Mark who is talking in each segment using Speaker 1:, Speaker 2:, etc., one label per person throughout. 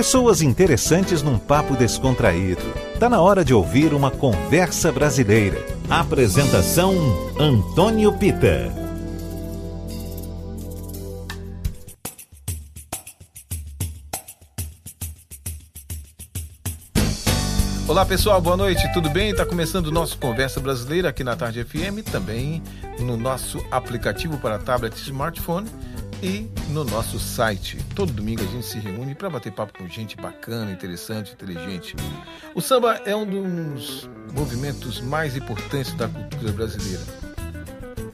Speaker 1: Pessoas interessantes num papo descontraído. Tá na hora de ouvir uma conversa brasileira. Apresentação Antônio Pita.
Speaker 2: Olá pessoal, boa noite, tudo bem? Está começando o nosso Conversa Brasileira aqui na Tarde FM, também no nosso aplicativo para tablet e smartphone e no nosso site. Todo domingo a gente se reúne para bater papo com gente bacana, interessante, inteligente. O samba é um dos movimentos mais importantes da cultura brasileira.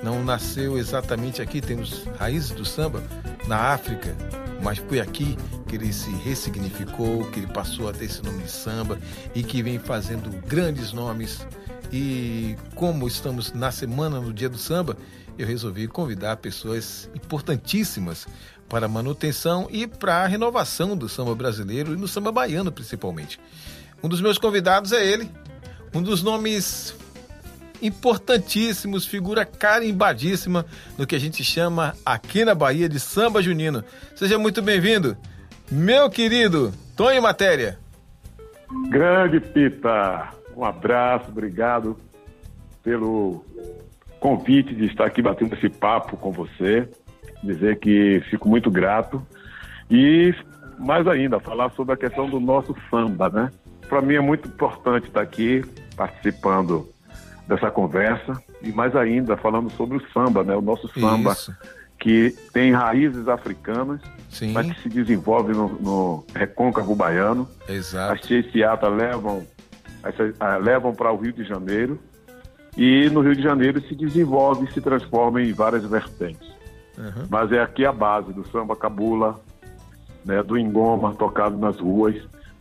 Speaker 2: Não nasceu exatamente aqui, temos raízes do samba na África, mas foi aqui que ele se ressignificou, que ele passou a ter esse nome de samba e que vem fazendo grandes nomes. E como estamos na semana, no dia do samba, eu resolvi convidar pessoas importantíssimas para a manutenção e para a renovação do samba brasileiro e no samba baiano principalmente. Um dos meus convidados é ele, um dos nomes importantíssimos, figura carimbadíssima no que a gente chama aqui na Bahia de samba junino. Seja muito bem-vindo, meu querido Tonho Matéria.
Speaker 3: Grande Pita, um abraço, obrigado pelo convite de estar aqui batendo esse papo com você. Dizer que fico muito grato e mais ainda falar sobre a questão do nosso samba, né? Para mim é muito importante estar aqui participando dessa conversa e mais ainda falando sobre o samba, né? O nosso samba Isso. que tem raízes africanas, Sim. mas que se desenvolve no, no recôncavo baiano.
Speaker 2: Exato.
Speaker 3: As Cheiceata levam levam para o Rio de Janeiro e no Rio de Janeiro se desenvolve e se transforma em várias vertentes. Uhum. Mas é aqui a base do samba cabula, né, do engoma tocado nas ruas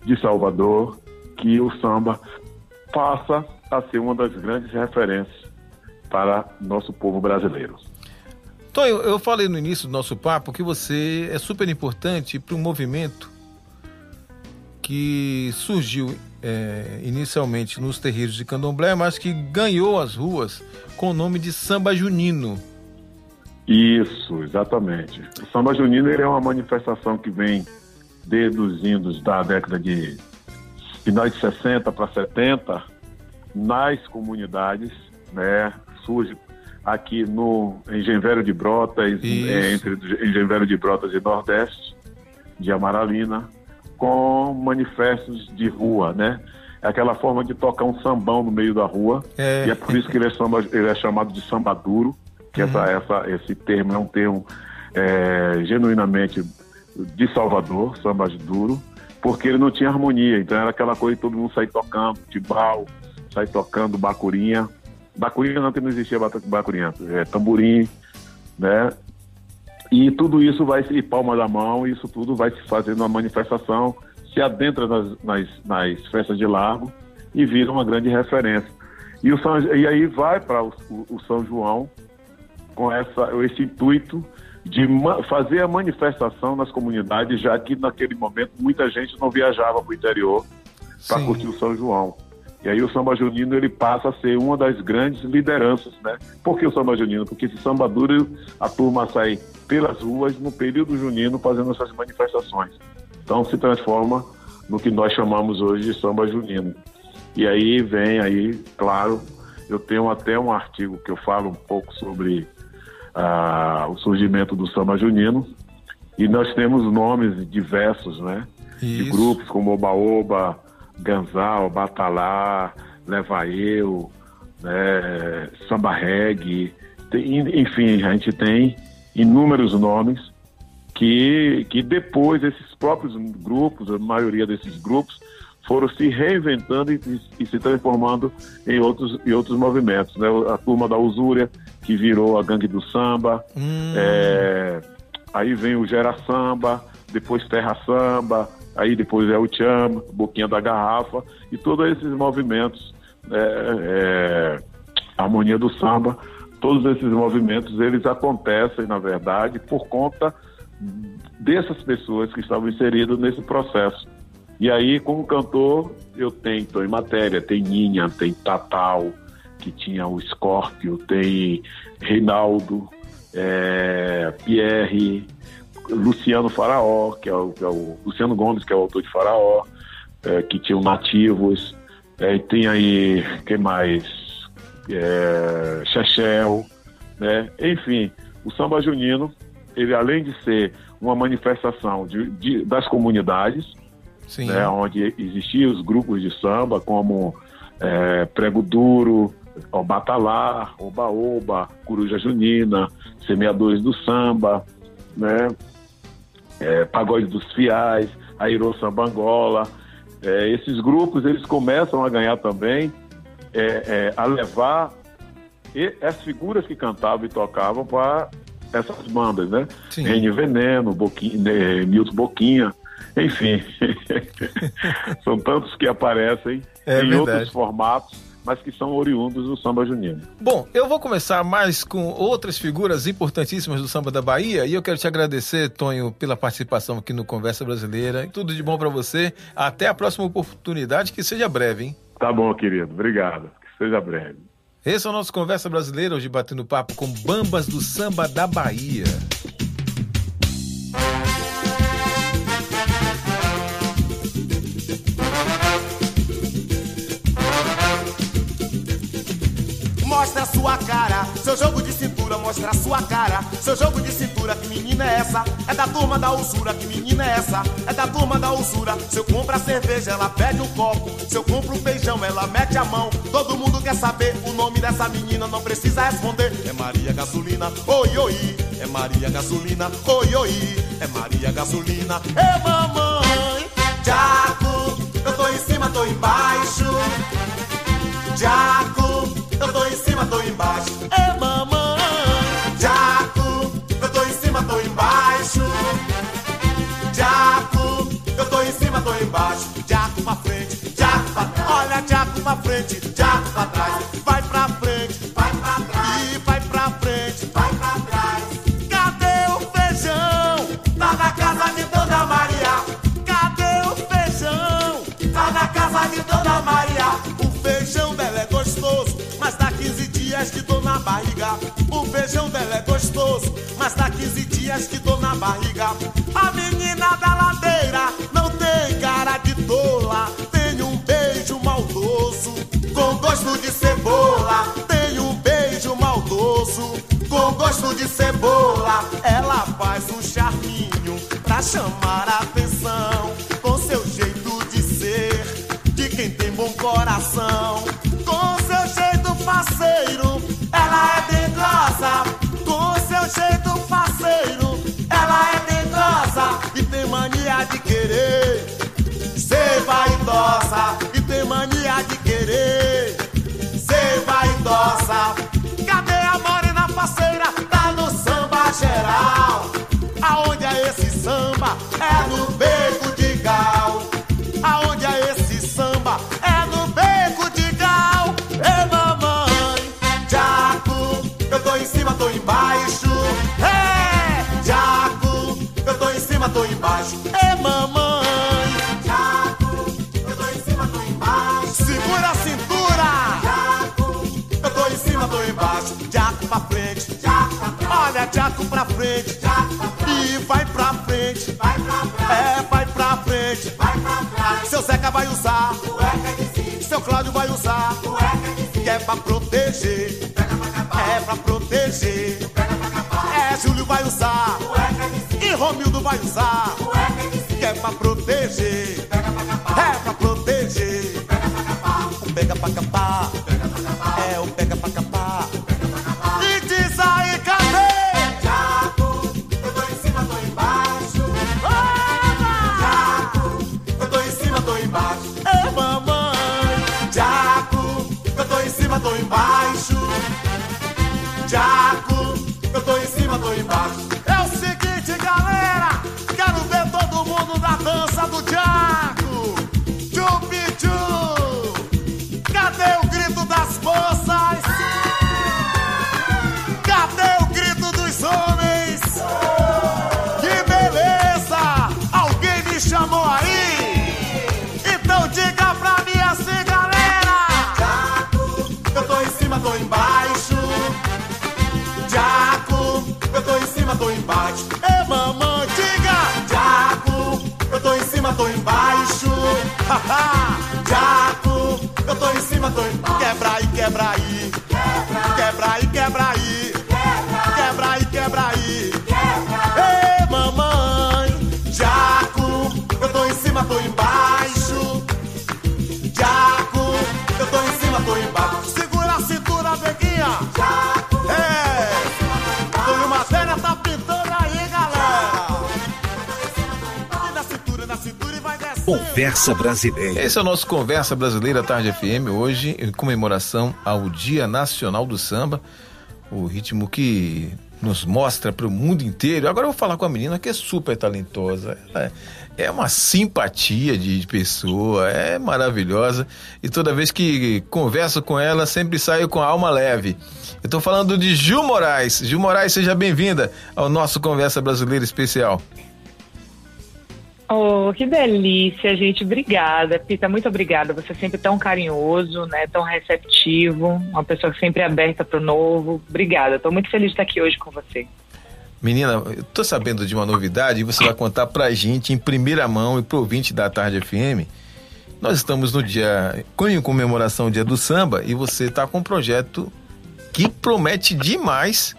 Speaker 3: de Salvador, que o samba passa a ser uma das grandes referências para nosso povo brasileiro.
Speaker 2: Tonho, eu falei no início do nosso papo que você é super importante para um movimento que surgiu é, inicialmente nos terreiros de candomblé, mas que ganhou as ruas com o nome de samba junino.
Speaker 3: Isso, exatamente. O samba junino é uma manifestação que vem desde os indos da década de final de 60 para 70, nas comunidades, né? Surge aqui no Engenheiro de Brotas, é, entre Engenheiro de Brotas e Nordeste, de Amaralina, com manifestos de rua, né? É aquela forma de tocar um sambão no meio da rua, é. e é por isso que ele é, samba, ele é chamado de samba duro, que uhum. essa, essa, esse termo é um termo é, genuinamente de Salvador, samba duro, porque ele não tinha harmonia, então era aquela coisa de todo mundo sair tocando, tibal, sai tocando bacurinha. Bacurinha não, não existia bacurinha, é tamborim, né? E tudo isso vai se, palma da mão, isso tudo vai se fazendo uma manifestação, se adentra nas, nas, nas festas de largo e vira uma grande referência. E, o São, e aí vai para o, o, São João com essa, esse intuito de fazer a manifestação nas comunidades, já que naquele momento muita gente não viajava para o interior para curtir o São João. E aí o samba junino ele passa a ser uma das grandes lideranças, né? Por que o samba junino? Porque esse samba duro, a turma sai pelas ruas no período junino fazendo essas manifestações. Então se transforma no que nós chamamos hoje de samba junino. E aí vem aí, claro, eu tenho até um artigo que eu falo um pouco sobre ah, o surgimento do samba junino. E nós temos nomes diversos, né? Isso. De grupos como Oba Oba, Ganzal, Batalá, Leva Eu, né, Samba Reggae, tem, enfim, a gente tem inúmeros nomes que, que depois esses próprios grupos, a maioria desses grupos, foram se reinventando e, e, se transformando em outros, em outros movimentos. Né? A turma da Usúria, que virou a gangue do samba, hum. é, aí vem o Gera Samba, depois Terra Samba, aí depois é o Chama, Boquinha da Garrafa, e todos esses movimentos, é, é, Harmonia do Samba, todos esses movimentos, eles acontecem, na verdade, por conta dessas pessoas que estavam inseridas nesse processo. E aí, como cantor, eu tenho em Matéria, tem Ninha, tem Tatal, que tinha o Scorpio, tem Reinaldo, é, Pierre, Luciano Faraó, que é o, que é o Luciano Gomes, que é o autor de Faraó, é, que tinha o Nativos, é, tem aí, quem mais? É, Chechel, né? Enfim, o samba junino, ele além de ser uma manifestação de, de das comunidades, né, onde existiam os grupos de samba, como é, Prego Duro, o Batalá, Oba Oba, Coruja Junina, Semeadores do Samba, né? É, Pagode dos Fiais, Airô Samba Angola. É, esses grupos eles começam a ganhar também, é, é a levar as figuras que cantavam e tocavam para essas bandas, né? Rene Veneno, Boquinha, Milton Boquinha, enfim. São tantos que aparecem é em verdade. outros formatos mas que são oriundos do samba junino.
Speaker 2: Bom, eu vou começar mais com outras figuras importantíssimas do samba da Bahia e eu quero te agradecer, Tonho, pela participação aqui no Conversa Brasileira. Tudo de bom para você. Até a próxima oportunidade, que seja breve, hein?
Speaker 3: Tá bom, querido. Obrigado. Que seja breve.
Speaker 2: Esse é o nosso Conversa Brasileira, hoje batendo papo com bambas do samba da Bahia.
Speaker 4: Sua cara. Seu jogo de cintura mostra sua cara. Seu jogo de cintura, que menina é essa? É da turma da usura, que menina é essa? É da turma da usura. Se eu compro a cerveja, ela pede um copo. Se eu compro o feijão, ela mete a mão. Todo mundo quer saber o nome dessa menina, não precisa responder. É Maria Gasolina, oi, oi. É Maria Gasolina, oi, oi. É Maria Gasolina, é mamãe. Jaco, eu tô em cima, tô embaixo. Jaco, pra frente, Jaco pra trás. Vai pra frente, vai pra trás. E vai pra frente, vai pra trás. Cadê o feijão? Tá na casa de Dona Maria. Cadê o feijão? Tá na casa de Dona Maria. O feijão dela é gostoso mas dá 15 dias que dou na barriga. O feijão dela é gostoso, mas dá 15 dias que dou na barriga. A menina da gosto de cebola. Ela faz um charminho pra chamar a atenção, com seu jeito de ser, de quem tem bom coração. Com seu jeito faceiro, ela é dengosa. Com seu jeito faceiro, ela é dengosa. E tem mania de querer ser vaidosa. E tem mania de querer ser vaidosa. Cadê a morena faceira? Aonde é esse samba? É no beco de gal. Aonde é esse samba? É no beco de gal. É em cima, tô embaixo. É, Jaco, eu tô em cima, tô embaixo. É, mamãe. Jaco, eu tô em cima, tô embaixo. Segura a cintura. Jaco, eu tô em cima, tô embaixo. Jaco pra frente. Jaco pra frente. Olha, Jaco pra frente. Vai usar. Cueca de. Seu Cláudio vai usar. Cueca de. Que é pra proteger. Pega pra é pra proteger. É, Júlio vai usar. E Romildo vai usar. Que é pra proteger. Quebra aí, quebra aí. Quebra aí,
Speaker 1: Conversa Brasileira.
Speaker 2: Esse é o nosso Conversa Brasileira Tarde FM, hoje em comemoração ao Dia Nacional do Samba, o ritmo que nos mostra para o mundo inteiro. Agora eu vou falar com a menina que é super talentosa, ela é uma simpatia de pessoa, é maravilhosa e toda vez que converso com ela sempre saio com a alma leve. Eu tô falando de Gil Moraes. Gil Moraes, seja bem-vinda ao nosso Conversa Brasileira Especial.
Speaker 5: Oh, que delícia, gente. Obrigada. Pita, muito obrigada. Você é sempre tão carinhoso, né? Tão receptivo, uma pessoa sempre aberta para o novo. Obrigada. Estou muito feliz de estar aqui hoje com você.
Speaker 2: Menina, eu tô sabendo de uma novidade e você vai contar pra gente em primeira mão e pro ouvinte da Tarde FM. Nós estamos no dia, em comemoração ao Dia do Samba e você tá com um projeto que promete demais,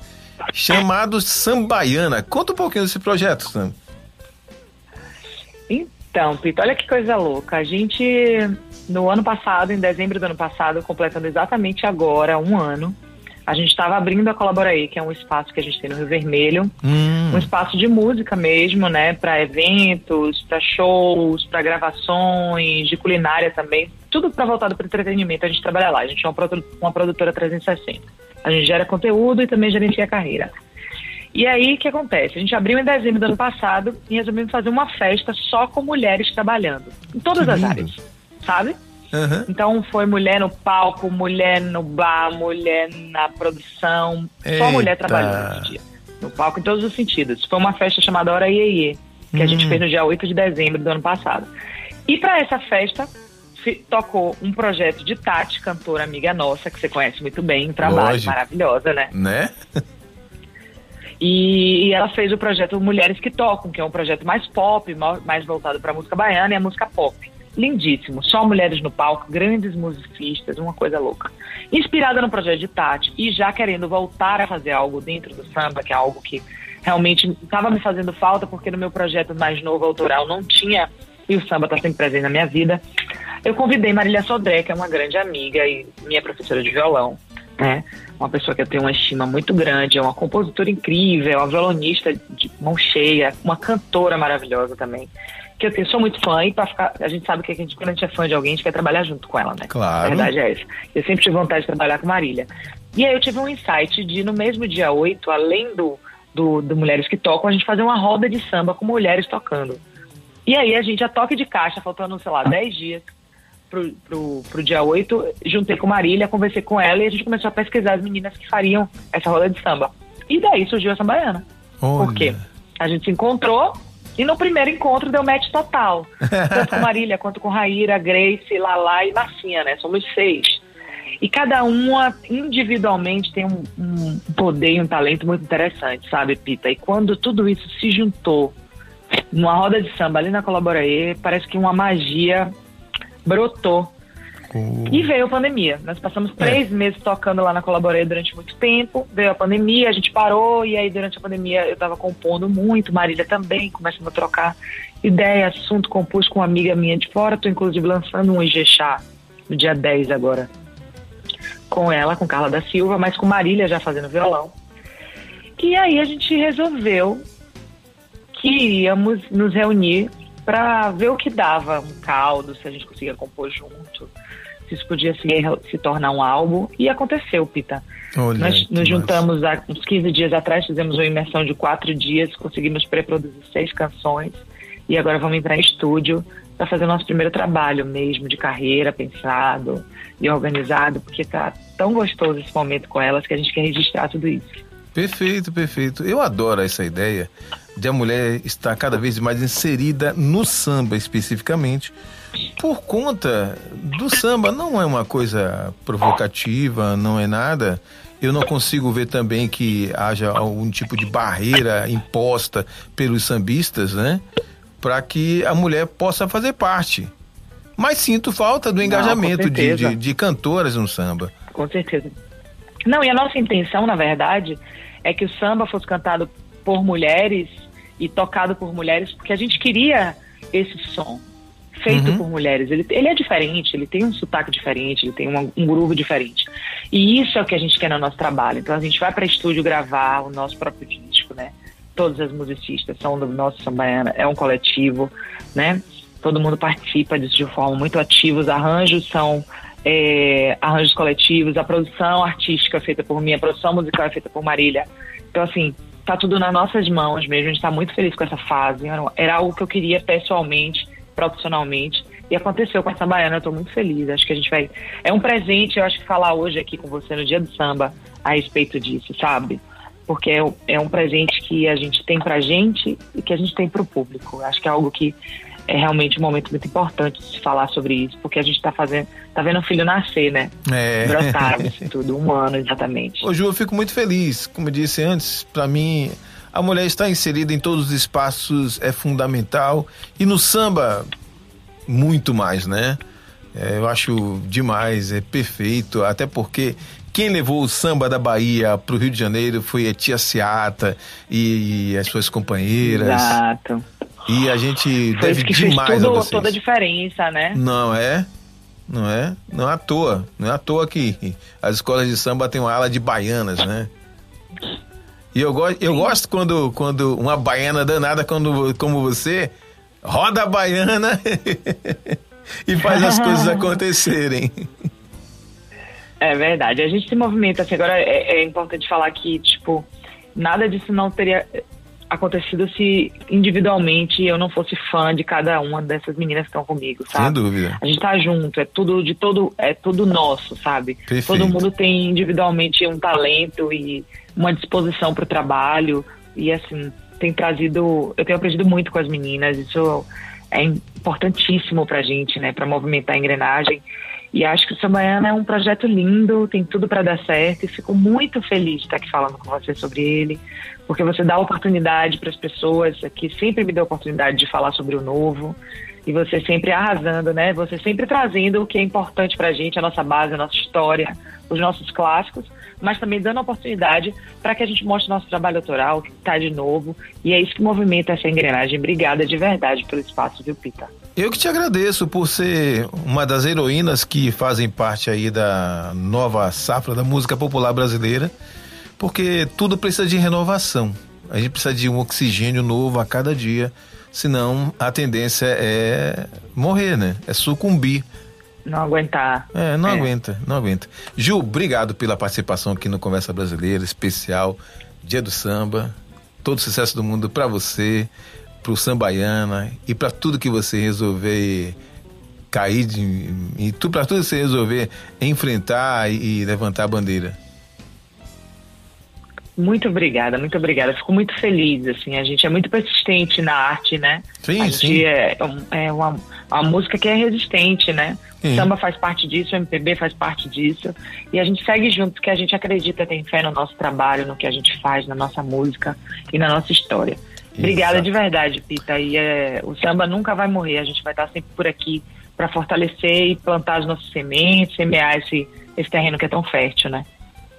Speaker 2: chamado Sambaiana. Conta um pouquinho desse projeto, Sam.
Speaker 5: Então, Pita, olha que coisa louca. A gente, no ano passado, em dezembro do ano passado, completando exatamente agora um ano, a gente estava abrindo a Colaboraí, que é um espaço que a gente tem no Rio Vermelho,
Speaker 2: Hum,
Speaker 5: um espaço de música mesmo, né, para eventos, para shows, para gravações, de culinária também, tudo para voltado para entretenimento. A gente trabalha lá. A gente é uma, produ- uma produtora 360. A gente gera conteúdo e também gerencia a carreira. E aí, o que acontece? A gente abriu em dezembro do ano passado e resolvemos fazer uma festa só com mulheres trabalhando, em todas
Speaker 2: Que
Speaker 5: as
Speaker 2: lindo.
Speaker 5: áreas, sabe?
Speaker 2: aham.
Speaker 5: Então foi mulher no palco, mulher no bar, mulher na produção, só
Speaker 2: Eita.
Speaker 5: mulher trabalhando esse dia. No palco em todos os sentidos. Foi uma festa chamada Hora Iê, que a gente
Speaker 2: Hum.
Speaker 5: fez no dia 8 de dezembro do ano passado. E para essa festa tocou um projeto de Tati, cantora amiga nossa, que você conhece muito bem, um trabalho
Speaker 2: Lógico.
Speaker 5: maravilhosa, né?
Speaker 2: Né?
Speaker 5: E, e ela fez o projeto Mulheres que Tocam, que é um projeto mais pop, ma- mais voltado para a música baiana e a música pop. Lindíssimo, só mulheres no palco, grandes musicistas, uma coisa louca. Inspirada no projeto de Tati e já querendo voltar a fazer algo dentro do samba, que é algo que realmente estava me fazendo falta, porque no meu projeto mais novo autoral não tinha, e o samba está sempre presente na minha vida. Eu convidei Marília Sodré, que é uma grande amiga e minha professora de violão, né? Uma pessoa que eu tenho uma estima muito grande, é uma compositora incrível, é uma violonista de mão cheia, uma cantora maravilhosa também. Que eu tenho, sou muito fã e para ficar, a gente sabe que a gente, quando a gente é fã de alguém, a gente quer trabalhar junto com ela, né?
Speaker 2: Claro.
Speaker 5: A verdade é essa. Eu sempre tive vontade de trabalhar com Marília. E aí eu tive um insight de, no mesmo dia 8, além do, do, do Mulheres que Tocam, a gente fazer uma roda de samba com mulheres tocando. E aí a gente, a toque de caixa, faltando, sei lá, 10 dias pro, pro, pro dia 8, juntei com Marília, conversei com ela e a gente começou a pesquisar as meninas que fariam essa roda de samba. E daí surgiu a Sambaiana. Por quê? A gente se encontrou e no primeiro encontro deu match total. Tanto com Marília quanto com Raíra, Grace, Lala e Marcinha, né? Somos seis. E cada uma individualmente tem um, um poder e um talento muito interessante, sabe, Pita? E quando tudo isso se juntou numa roda de samba ali na Colaboraê, parece que uma magia brotou. E veio a pandemia. Nós passamos três meses tocando lá na Colaborei durante muito tempo. Veio a pandemia, a gente parou, e aí durante a pandemia eu estava compondo muito, Marília também, começamos a trocar ideia, assunto, compus com uma amiga minha de fora. Tô inclusive lançando um Ijexá no dia 10 agora. Com ela, com Carla da Silva, mas com Marília já fazendo violão. E aí a gente resolveu que íamos nos reunir para ver o que dava um caldo, se a gente conseguia compor junto, se isso podia se, se tornar um álbum. E aconteceu, Pita.
Speaker 2: Olha,
Speaker 5: Nós nos
Speaker 2: massa.
Speaker 5: juntamos há uns 15 dias atrás, fizemos uma imersão de quatro dias, conseguimos pré-produzir seis canções e agora vamos entrar em estúdio para fazer o nosso primeiro trabalho mesmo de carreira, pensado e organizado, porque tá tão gostoso esse momento com elas que a gente quer registrar tudo isso.
Speaker 2: Perfeito, perfeito. Eu adoro essa ideia de a mulher estar cada vez mais inserida no samba especificamente, por conta do samba não é uma coisa provocativa, não é nada. Eu não consigo ver também que haja algum tipo de barreira imposta pelos sambistas, né? Para que a mulher possa fazer parte. mas sinto falta do engajamento de,
Speaker 5: certeza.
Speaker 2: de, de cantoras no samba.
Speaker 5: Com certeza. Não, e a nossa intenção, na verdade, é que o samba fosse cantado por mulheres e tocado por mulheres, porque a gente queria esse som feito
Speaker 2: Uhum.
Speaker 5: por mulheres. Ele, ele é diferente, ele tem um sotaque diferente, ele tem uma- um groove diferente. E isso é o que a gente quer no nosso trabalho. Então a gente vai para estúdio gravar o nosso próprio disco, né? Todas as musicistas são do nosso Sambaiana, é um coletivo, né? Todo mundo participa disso de forma muito ativa. Os arranjos são é, arranjos coletivos, a produção artística é feita por mim, a produção musical é feita por Marília. Então, assim, tá tudo nas nossas mãos mesmo. A gente tá muito feliz com essa fase. Era, algo que eu queria pessoalmente, profissionalmente. E aconteceu com essa baiana, eu tô muito feliz. Acho que a gente vai. É um presente, eu acho que falar hoje aqui com você no dia do samba a respeito disso, sabe? Porque é, um- é um presente que a gente tem pra gente e que a gente tem pro público. Acho que é algo que é realmente um momento muito importante de se falar sobre isso, porque a gente tá fazendo, tá vendo o filho nascer, né?
Speaker 2: É.
Speaker 5: Brotar isso tudo, um ano exatamente.
Speaker 2: Ô Ju, eu fico muito feliz. Como eu disse antes, para mim, a mulher estar inserida em todos os espaços é fundamental. E no samba, muito mais, né? É, eu acho demais, é perfeito. Até porque quem levou o samba da Bahia pro Rio de Janeiro foi a tia Seata e, e as suas companheiras.
Speaker 5: Exato.
Speaker 2: E a gente
Speaker 5: Foi
Speaker 2: deve
Speaker 5: que fez
Speaker 2: demais a
Speaker 5: tudo,
Speaker 2: vocês.
Speaker 5: toda a diferença, né?
Speaker 2: Não é? Não é? Não é à toa. Não é à toa que as escolas de samba têm uma ala de baianas, né? E eu, go eu gosto quando, quando uma baiana danada quando, como você roda a baiana e faz as coisas acontecerem.
Speaker 5: É verdade. A gente se movimenta assim. Agora é, é importante falar que, tipo, nada disso não teria acontecido se individualmente eu não fosse fã de cada uma dessas meninas que estão comigo,
Speaker 2: Sem
Speaker 5: sabe?
Speaker 2: dúvida.
Speaker 5: A gente tá junto, é tudo de todo, é tudo nosso, sabe?
Speaker 2: Perfeito.
Speaker 5: Todo mundo tem individualmente um talento e uma disposição para o trabalho e assim tem trazido, eu tenho aprendido muito com as meninas, isso é importantíssimo pra gente, né, para movimentar a engrenagem. E acho que o Sambaiana é um projeto lindo, tem tudo para dar certo e fico muito feliz de estar aqui falando com você sobre ele, porque você dá oportunidade para as pessoas, que sempre me deu oportunidade de falar sobre o novo, e você sempre arrasando, né? Você sempre trazendo o que é importante pra gente, a nossa base, a nossa história, os nossos clássicos, mas também dando oportunidade para que a gente mostre nosso trabalho autoral, que está de novo, e é isso que movimenta essa engrenagem. Obrigada de verdade pelo espaço, viu, Pita?
Speaker 2: Eu que te agradeço por ser uma das heroínas que fazem parte aí da nova safra da música popular brasileira, porque tudo precisa de renovação. A gente precisa de um oxigênio novo a cada dia, senão a tendência é morrer, né? É sucumbir.
Speaker 5: Não aguentar.
Speaker 2: É, não
Speaker 5: É.
Speaker 2: aguenta, não aguenta. Gil, obrigado pela participação aqui no Conversa Brasileira, especial Dia do Samba. Todo sucesso do mundo pra você, pro Sambaiana e pra tudo que você resolver cair de, e tu para tudo que você resolver enfrentar e, e levantar a bandeira.
Speaker 5: Muito obrigada, muito obrigada. Fico muito feliz, assim, a gente é muito persistente na arte, né?
Speaker 2: Sim,
Speaker 5: a
Speaker 2: sim.
Speaker 5: é, é uma, uma música que é resistente, né?
Speaker 2: Sim.
Speaker 5: O samba faz parte disso, o MPB faz parte disso. E a gente segue junto, porque a gente acredita, tem fé no nosso trabalho, no que a gente faz, na nossa música e na nossa história. Obrigada
Speaker 2: Exato.
Speaker 5: de verdade, Pita. E é, o samba nunca vai morrer, a gente vai estar sempre por aqui para fortalecer e plantar as nossas sementes, semear esse, esse terreno que é tão fértil, né?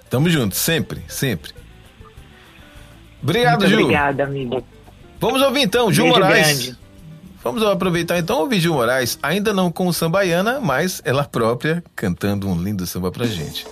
Speaker 2: Tamo junto, sempre, sempre. Obrigado,
Speaker 5: muito
Speaker 2: Gil.
Speaker 5: obrigada, amigo.
Speaker 2: Vamos ouvir então, Gil
Speaker 5: Beijo
Speaker 2: Moraes.
Speaker 5: grande.
Speaker 2: Vamos aproveitar então ouvir Gil Moraes, ainda não com o Sambaiana, mas ela própria cantando um lindo samba pra gente.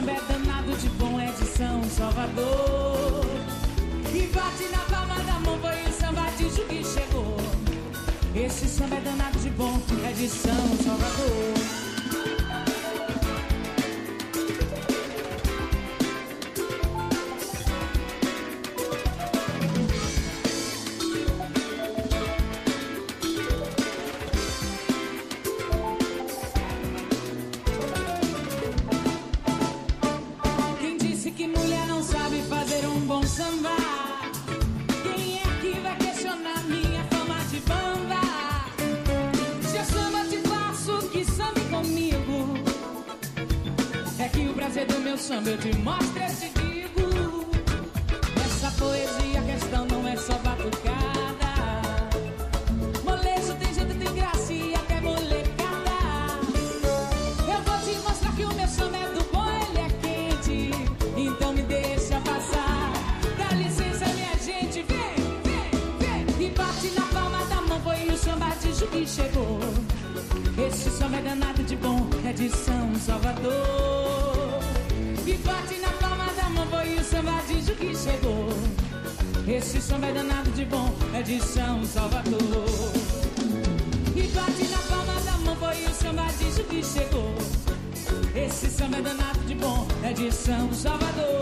Speaker 6: Samba é danado de bom, é de São Salvador. E bate na palma da mão, foi o samba de que chegou. Esse samba é danado de bom, é de São Salvador. De São Salvador.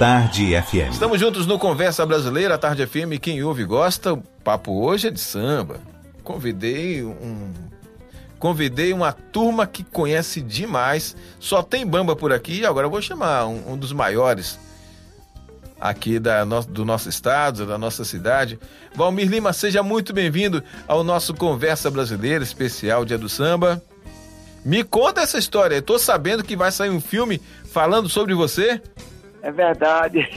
Speaker 1: Tarde FM.
Speaker 2: Estamos juntos no Conversa Brasileira, Tarde FM. Quem ouve gosta, o papo hoje é de samba. Convidei um. Convidei uma turma que conhece demais. Só tem bamba por aqui. Agora eu vou chamar um, um dos maiores aqui da no- do nosso estado, da nossa cidade. Valmir Lima, seja muito bem-vindo ao nosso Conversa Brasileira, especial Dia do Samba. Me conta essa história. Eu tô sabendo que vai sair um filme falando sobre você.
Speaker 7: É verdade.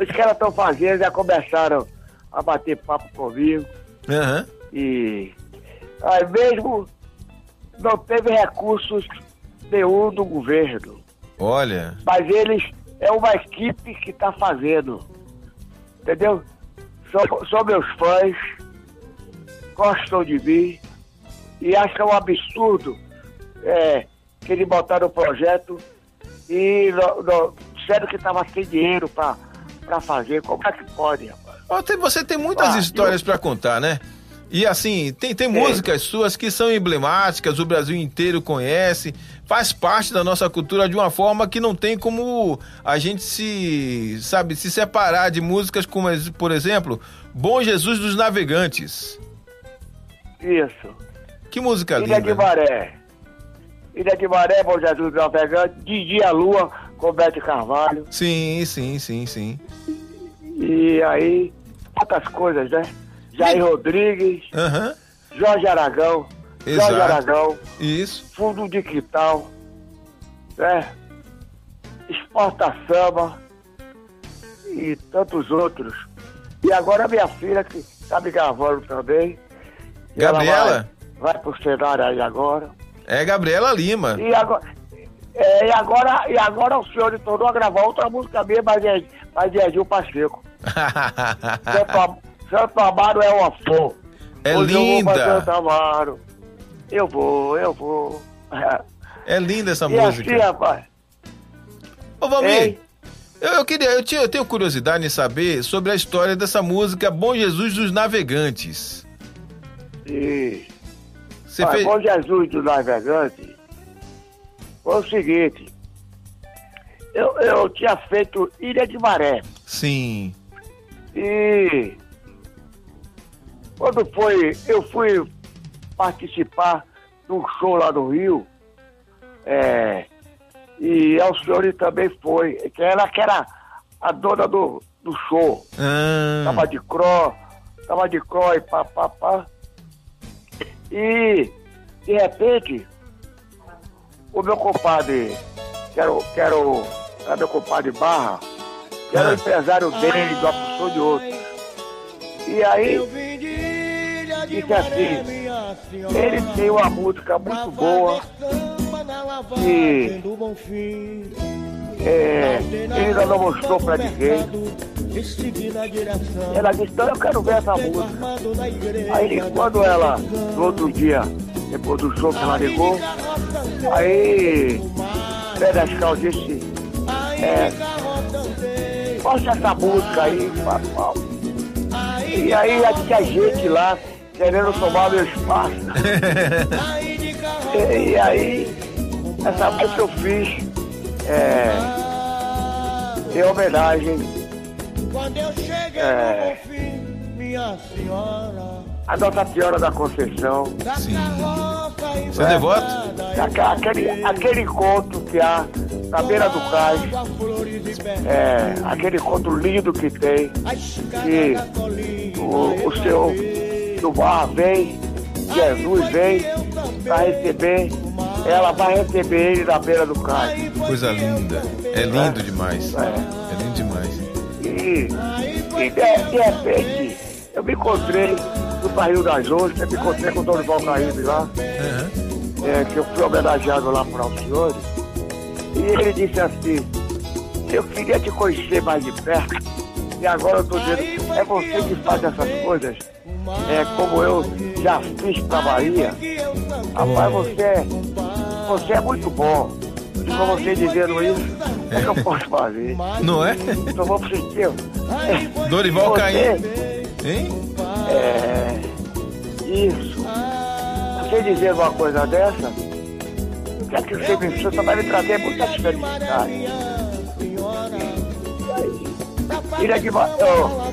Speaker 7: Os caras estão fazendo, já começaram a bater papo comigo.
Speaker 2: Aham.
Speaker 7: E aí mesmo não teve recursos nenhum do governo.
Speaker 2: Olha.
Speaker 7: Mas eles é uma equipe que está fazendo. Entendeu? São, são meus fãs, gostam de mim e acham um absurdo é, que eles botaram o projeto e no, no, disseram que estava sem dinheiro para fazer. Como é que pode, rapaz?
Speaker 2: Você tem muitas
Speaker 7: Ah,
Speaker 2: histórias
Speaker 7: eu-
Speaker 2: pra contar, né? E assim, tem, tem músicas suas que são emblemáticas, o Brasil inteiro conhece, faz parte da nossa cultura de uma forma que não tem como a gente se, sabe, se separar de músicas como, por exemplo, Bom Jesus dos Navegantes.
Speaker 7: Isso.
Speaker 2: Que música
Speaker 7: Ilha de
Speaker 2: linda.
Speaker 7: Maré. Ilha de Maré, Bom Jesus do Navegante, Didi a Lua, com Beto Carvalho.
Speaker 2: Sim, sim, sim, sim.
Speaker 7: E aí, outras coisas, né? Jair Rodrigues,
Speaker 2: Aham,
Speaker 7: Jorge Aragão, Jorge
Speaker 2: Exato.
Speaker 7: Aragão,
Speaker 2: isso.
Speaker 7: Fundo de Quintal, né? Exporta Samba e tantos outros. E agora a minha filha, que está me gravando também. Ela
Speaker 2: Gabriela?
Speaker 7: Vai, vai pro cenário aí agora.
Speaker 2: É Gabriela Lima.
Speaker 7: E agora, é, e agora, e agora o senhor tornou a gravar outra música minha, mas é, mas é Gil Pacheco. Santo, Santo Amaro é uma flor.
Speaker 2: É
Speaker 7: Hoje Eu vou
Speaker 2: linda.
Speaker 7: Santo Amaro. Eu vou, eu vou.
Speaker 2: É linda essa
Speaker 7: e assim,
Speaker 2: música.
Speaker 7: rapaz.
Speaker 2: Ô, Valmir, eu, eu queria, eu, tinha, eu tenho curiosidade em saber sobre a história dessa música Bom Jesus dos Navegantes.
Speaker 7: E,
Speaker 2: Você
Speaker 7: Olha,
Speaker 2: fez.
Speaker 7: Bom Jesus do Navegante foi o seguinte. Eu, eu tinha feito Ilha de Maré.
Speaker 2: Sim.
Speaker 7: E quando foi, eu fui participar de um show lá no Rio, é, e a senhora também foi, que ela que era a dona do, do show.
Speaker 2: Ah,
Speaker 7: Tava de cro, tava de cro e pá, pá, pá. E, de repente, o meu compadre, que era, o- que era, o, era meu compadre Barra, que era
Speaker 2: Ah.
Speaker 7: o empresário dele, de uma pessoa de outra. E aí, disse assim, ele tem uma música muito boa, que é, ele ainda não mostrou pra ninguém. Ela disse, então eu quero ver essa música. Aí quando ela, no outro dia, depois do show que ela ligou, aí Zé Nescau disse, é, posta essa música aí, pá. E aí tinha gente lá querendo tomar meu espaço. e, e aí, essa música eu fiz é, em homenagem é, a Nossa Senhora da Conceição.
Speaker 2: sim. Você é devoto?
Speaker 7: Aque- Aquele, aquele encontro que há na beira do cais, é, aquele encontro lindo que tem, que o, o Senhor do Barra vem, Jesus vem para receber, ela vai receber ele na beira do cais.
Speaker 2: Coisa linda. É lindo demais. É lindo demais.
Speaker 7: E, e de, de repente, eu me encontrei no Barril das Ostras, me encontrei com o Dorival Caíbe lá.
Speaker 2: Aham.
Speaker 7: é, que eu fui homenageado lá por Alcione, e ele disse assim, eu queria te conhecer mais de perto, e agora eu tô dizendo, é você que faz essas coisas, é como eu já fiz pra Bahia. Rapaz, você, é- você é muito bom. E com você dizendo isso, é que eu posso fazer.
Speaker 2: Não é?
Speaker 7: Então vamos sentir.
Speaker 2: Dorival Caim. Hein?
Speaker 7: É. Isso. Você dizer uma coisa dessa, o que é que você me você vai me trazer muita felicidade. Ilha de Ma-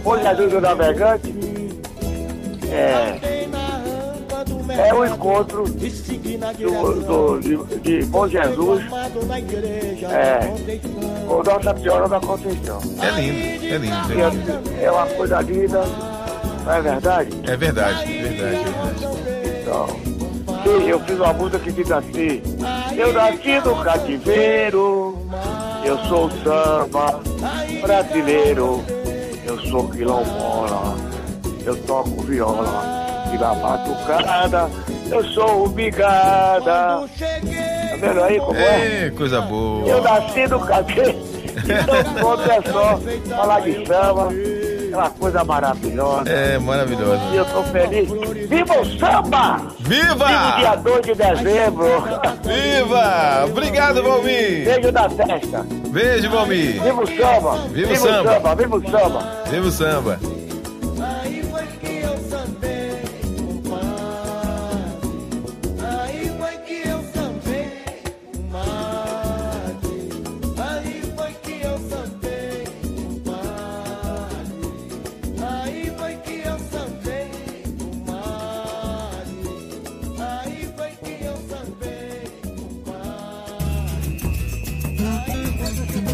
Speaker 7: oh, Azul do Navegante é, é o encontro do, do- de, de Bom Jesus é, com Nossa Senhora da Conceição.
Speaker 2: É lindo, é lindo. É, lindo.
Speaker 7: é, é uma coisa linda, não é verdade?
Speaker 2: é verdade, é verdade, é verdade.
Speaker 7: Então, sim, eu fiz uma música que diz assim: Eu nasci no cativeiro, eu sou samba brasileiro, eu sou quilombola, eu toco viola e na batucada, eu sou bigada. Tá vendo aí como é?
Speaker 2: É, coisa boa.
Speaker 7: Eu nasci no cativeiro, então pronto é só falar de samba, aquela coisa maravilhosa.
Speaker 2: É maravilhoso.
Speaker 7: E eu tô feliz. Viva o samba! Viva dia
Speaker 2: Viva!
Speaker 7: 2 de dezembro!
Speaker 2: Viva! Obrigado, Valmir!
Speaker 7: Beijo na testa!
Speaker 2: Beijo, Valmir!
Speaker 7: Viva o samba!
Speaker 2: Viva o samba.
Speaker 7: samba! Viva o samba!
Speaker 2: Viva o samba!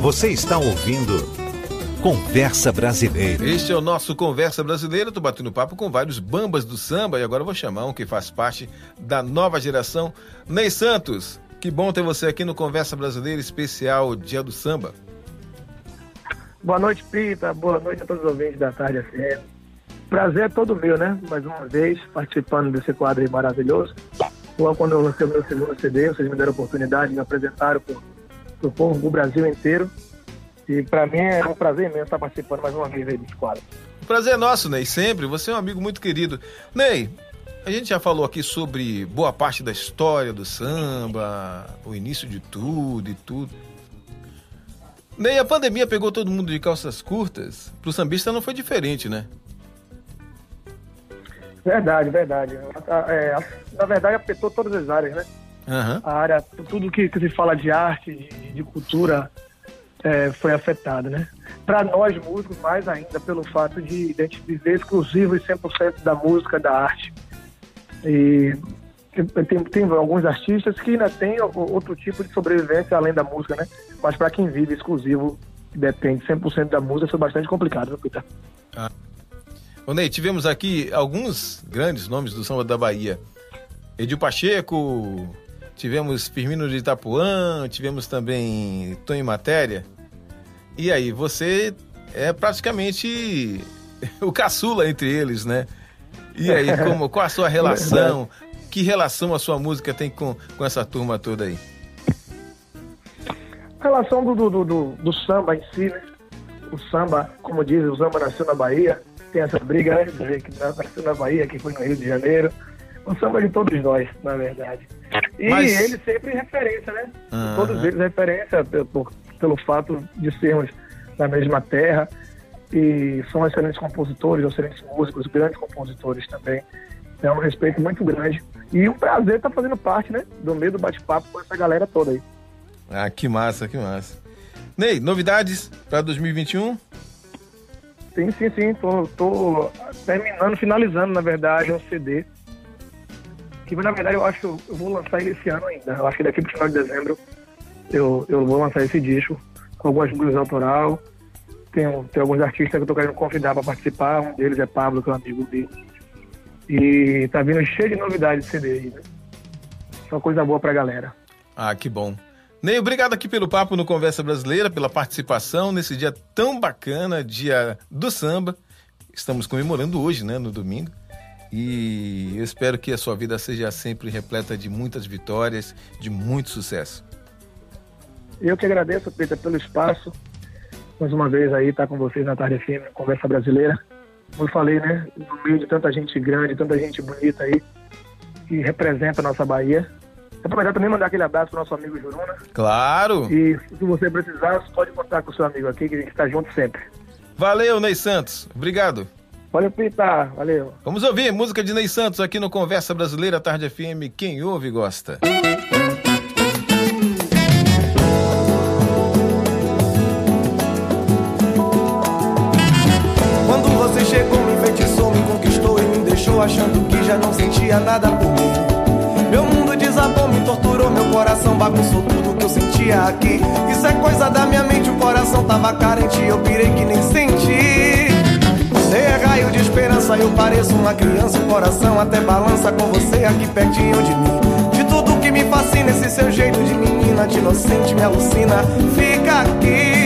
Speaker 1: Você está ouvindo Conversa Brasileira.
Speaker 2: Este é o nosso Conversa Brasileira. Estou batendo papo com vários bambas do samba e agora vou chamar um que faz parte da nova geração, Ney Santos. Que bom ter você aqui no Conversa Brasileira especial Dia do Samba.
Speaker 8: Boa noite, Pita. Boa noite a todos os ouvintes da Tarde FM. Prazer é todo meu, né? Mais uma vez, participando desse quadro aí maravilhoso. Logo quando eu lancei o meu segundo CD, vocês me deram a oportunidade, me apresentaram para o povo do Brasil inteiro. E para mim é um prazer imenso estar participando mais uma vez aí desse quadro.
Speaker 2: O prazer é nosso, Ney, sempre. Você é um amigo muito querido. Ney, a gente já falou aqui sobre boa parte da história do samba, o início de tudo e tudo. Ney, a pandemia pegou todo mundo de calças curtas. Pro sambista não foi diferente, né?
Speaker 8: Verdade, verdade. É, na verdade, afetou todas as áreas, né?
Speaker 2: Aham.
Speaker 8: A área, tudo que, que se fala de arte, de, de cultura, é, foi afetado, né? Para nós músicos, mais ainda pelo fato de a gente viver exclusivo e 100% da música, da arte. E tem, tem alguns artistas que ainda têm o- outro tipo de sobrevivência além da música, né? Mas para quem vive exclusivo, depende 100% da música, foi bastante complicado, viu, Peter?
Speaker 2: Ô Ney, tivemos aqui alguns grandes nomes do samba da Bahia. Edil Pacheco, tivemos Firmino de Itapuã, tivemos também Tonho Matéria. E aí, você é praticamente o caçula entre eles, né? E aí, como, qual a sua relação? Que relação a sua música tem com, com essa turma toda aí?
Speaker 8: A relação do, do, do, do- samba em si, né? O samba, como diz, o samba nasceu na Bahia. Tem essa briga, né? Que nasceu na Bahia, que foi no Rio de Janeiro. O samba é de todos nós, na verdade. E
Speaker 2: Mas-
Speaker 8: ele sempre referência, né?
Speaker 2: Aham.
Speaker 8: Todos eles referência pe- por- pelo fato de sermos da mesma terra. E são excelentes compositores, excelentes músicos, grandes compositores também. É um respeito muito grande. E um prazer estar fazendo parte, né? Do meio do bate-papo com essa galera toda aí.
Speaker 2: Ah, que massa, que massa. Ney, novidades para 2021?
Speaker 8: Sim, sim, sim. Tô, tô terminando, finalizando, na verdade, um CD. Que, na verdade, eu acho que eu, eu vou lançar ele esse ano ainda. Eu acho que daqui pro final de dezembro eu, eu vou lançar esse disco com algumas músicas autoral. Tem, tem alguns artistas que eu tô querendo convidar para participar. Um deles é Pablo, que é um amigo dele. E tá vindo cheio de novidades de CD aí, né? Só coisa boa pra galera.
Speaker 2: Ah, que bom. Ney, obrigado aqui pelo papo no Conversa Brasileira, pela participação nesse dia tão bacana, dia do samba. Estamos comemorando hoje, né, no domingo. E eu espero que a sua vida seja sempre repleta de muitas vitórias, de muito sucesso.
Speaker 8: Eu que agradeço, Peter, pelo espaço. Mais uma vez aí, estar com vocês na Tarde FM, Conversa Brasileira. Como eu falei, né? No meio de tanta gente grande, tanta gente bonita aí, que representa a nossa Bahia. Aproveitar também mandar aquele abraço pro nosso amigo Juruna.
Speaker 2: Claro!
Speaker 8: E se você precisar, você pode contar com o seu amigo aqui, que a gente está junto sempre.
Speaker 2: Valeu, Ney Santos. Obrigado.
Speaker 8: Valeu, Peter. Valeu.
Speaker 2: Vamos ouvir música de Ney Santos aqui no Conversa Brasileira Tarde FM. Quem ouve, gosta.
Speaker 9: Quando você chegou, me enfeitiçou, me conquistou e me deixou achando que já não sentia nada por mim. Meu mundo desabou, me torturou, meu coração bagunçou tudo que eu sentia aqui. Isso é coisa da minha mente, o coração tava carente, eu pirei que nem senti. Esperança, eu pareço uma criança, o coração até balança com você aqui pertinho de mim. De tudo que me fascina, esse seu jeito de menina, de inocente, me alucina. Fica aqui,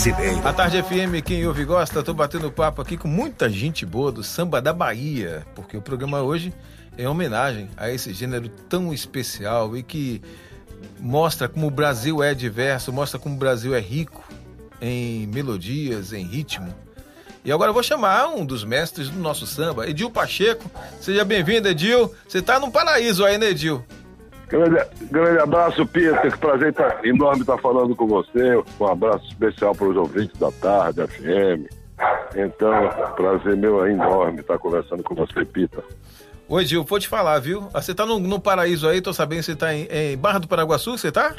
Speaker 1: Conversa Brasileira.
Speaker 2: A Tarde FM, quem ouve e gosta, tô batendo papo aqui com muita gente boa do samba da Bahia, porque o programa hoje é homenagem a esse gênero tão especial e que mostra como o Brasil é diverso, mostra como o Brasil é rico em melodias, em ritmo. E agora eu vou chamar um dos mestres do nosso samba, Edil Pacheco. Seja bem-vindo, Edil. Você tá num paraíso aí, né, Edil?
Speaker 10: Grande, abraço, Peter. Que prazer tá, enorme estar falando com você. Um abraço especial para os ouvintes da tarde, FM. Então, prazer meu é enorme estar conversando com você, Peter.
Speaker 2: Oi, Edil, vou te falar, viu? Ah, Você tá no, no paraíso aí, tô sabendo que você tá em, em Barra do Paraguaçu, você tá?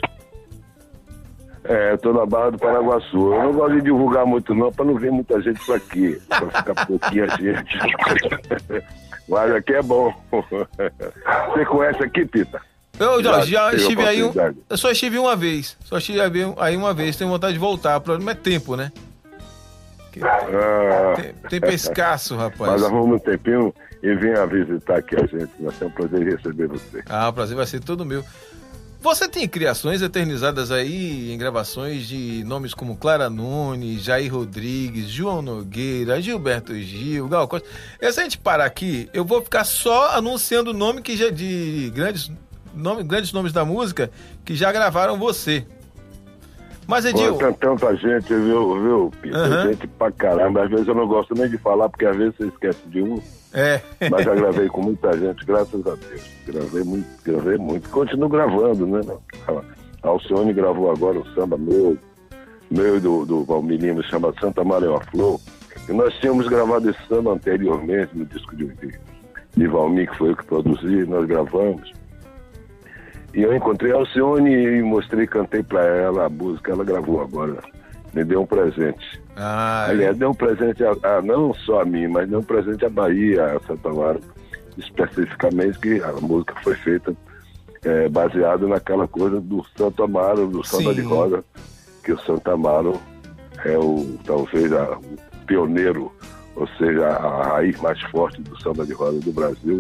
Speaker 10: É, estou na Barra do Paraguaçu. Eu não gosto de divulgar muito, não, para não vir muita gente por aqui. Para ficar pouquinha gente. Mas aqui é bom. Você conhece aqui, Peter?
Speaker 2: Eu já, já estive aí, um- eu só estive uma vez, só estive aí- uma vez, tenho vontade de voltar, o problema é tempo, né?
Speaker 10: Ah,
Speaker 2: Tem- Tempo é escasso, rapaz.
Speaker 10: Mas arruma um tempinho e venha visitar aqui a gente. Vai ser um prazer receber você.
Speaker 2: Ah, o prazer vai ser todo meu. Você tem criações eternizadas aí em gravações de nomes como Clara Nunes, Jair Rodrigues, João Nogueira, Gilberto Gil, Gal Costa. E se a gente parar aqui, eu vou ficar só anunciando o nome que já de grandes, nome, grandes nomes da música que já gravaram você. Mas Edil,
Speaker 10: tem tanta gente, viu, viu. Gente pra caramba. Às vezes eu não gosto nem de falar, porque às vezes você esquece de um.
Speaker 2: é.
Speaker 10: Mas já gravei com muita gente, graças a Deus. Gravei muito, gravei muito. Continuo gravando, né? A Alcione gravou agora um samba meu, meu e do, do Valmirino, chama Santa Maria Flor. E nós tínhamos gravado esse samba anteriormente no disco de, de, de Valmir, que foi eu que produzi, nós gravamos. E eu encontrei a Alcione e mostrei, cantei pra ela a música, ela gravou agora. Me deu um presente.
Speaker 2: Ah,
Speaker 10: Aliás, deu um presente a, a- não só a mim, mas deu um presente à Bahia, a Santa Amaro, especificamente que a música foi feita é, baseada naquela coisa do Santo Amaro, do samba de roda, que o Santo Amaro é o talvez a- o pioneiro, ou seja, a raiz mais forte do samba de roda do Brasil,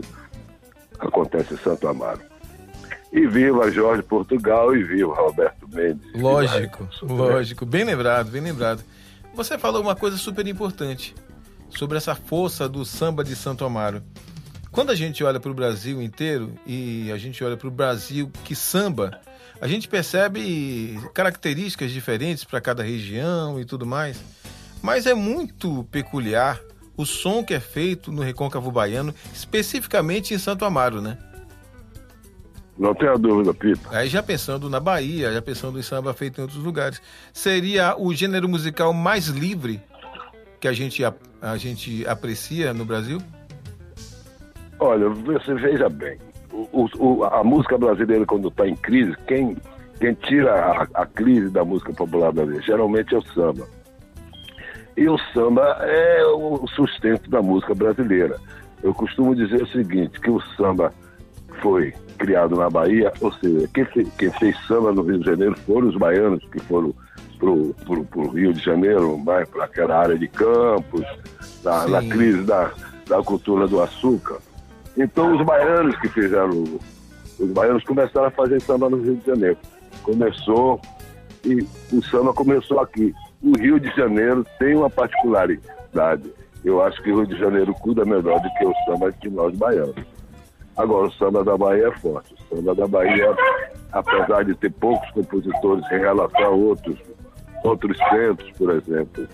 Speaker 10: acontece em Santo Amaro. E viva Jorge Portugal e viva Roberto Mendes.
Speaker 2: Lógico, lógico. Bem lembrado, bem lembrado. Você falou uma coisa super importante sobre essa força do samba de Santo Amaro. Quando a gente olha para o Brasil inteiro e a gente olha para o Brasil que samba, a gente percebe características diferentes para cada região e tudo mais. Mas é muito peculiar o som que é feito no Recôncavo Baiano, especificamente em Santo Amaro, né?
Speaker 10: Não tenha dúvida, Pita.
Speaker 2: Aí já pensando na Bahia, já pensando em samba feito em outros lugares, seria o gênero musical mais livre que a gente, a, a gente aprecia no Brasil?
Speaker 10: Olha, você veja bem, o- o- a música brasileira quando está em crise, quem, quem tira a, a crise da música popular brasileira geralmente é o samba. E o samba é o sustento da música brasileira. Eu costumo dizer o seguinte, que o samba foi criado na Bahia, ou seja, quem, fe- quem fez samba no Rio de Janeiro foram os baianos que foram pro, pro, pro Rio de Janeiro, mais para aquela área de campos, na, crise da, da cultura do açúcar. Então os baianos que fizeram, os baianos começaram a fazer samba no Rio de Janeiro. Começou e o samba começou aqui. O Rio de Janeiro tem uma particularidade. Eu acho que o Rio de Janeiro cuida melhor do que o samba que nós baianos. Agora, o samba da Bahia é forte. O samba da Bahia, apesar de ter poucos compositores em relação a outros, outros centros, por exemplo.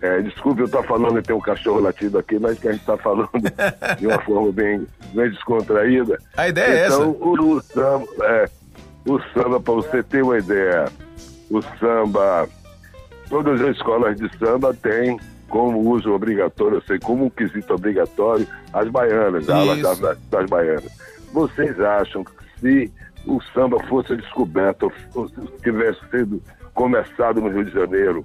Speaker 10: É, desculpe eu estar falando e tem um cachorro latido aqui, mas que a gente está falando de uma forma bem, bem descontraída.
Speaker 2: A ideia é
Speaker 10: então, o, o samba, é, o samba, para você ter uma ideia, o samba, todas as escolas de samba têm como uso obrigatório, eu sei, como um quesito obrigatório, as baianas, a aula das, das baianas. Vocês acham que se o samba fosse descoberto, ou se tivesse sido começado no Rio de Janeiro,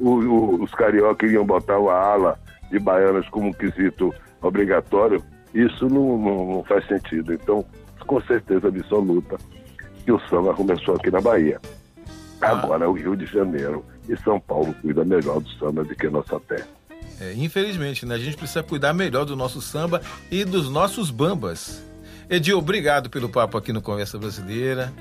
Speaker 10: o- o- os carioca iriam botar uma ala de baianas como um quesito obrigatório? Isso não, não- não faz sentido. Então, com certeza absoluta, que o samba começou aqui na Bahia. Agora, o Rio de Janeiro e São Paulo cuida melhor do samba do que a nossa terra.
Speaker 2: É, infelizmente, né? A gente precisa cuidar melhor do nosso samba e dos nossos bambas. Edil, obrigado pelo papo aqui no Conversa Brasileira.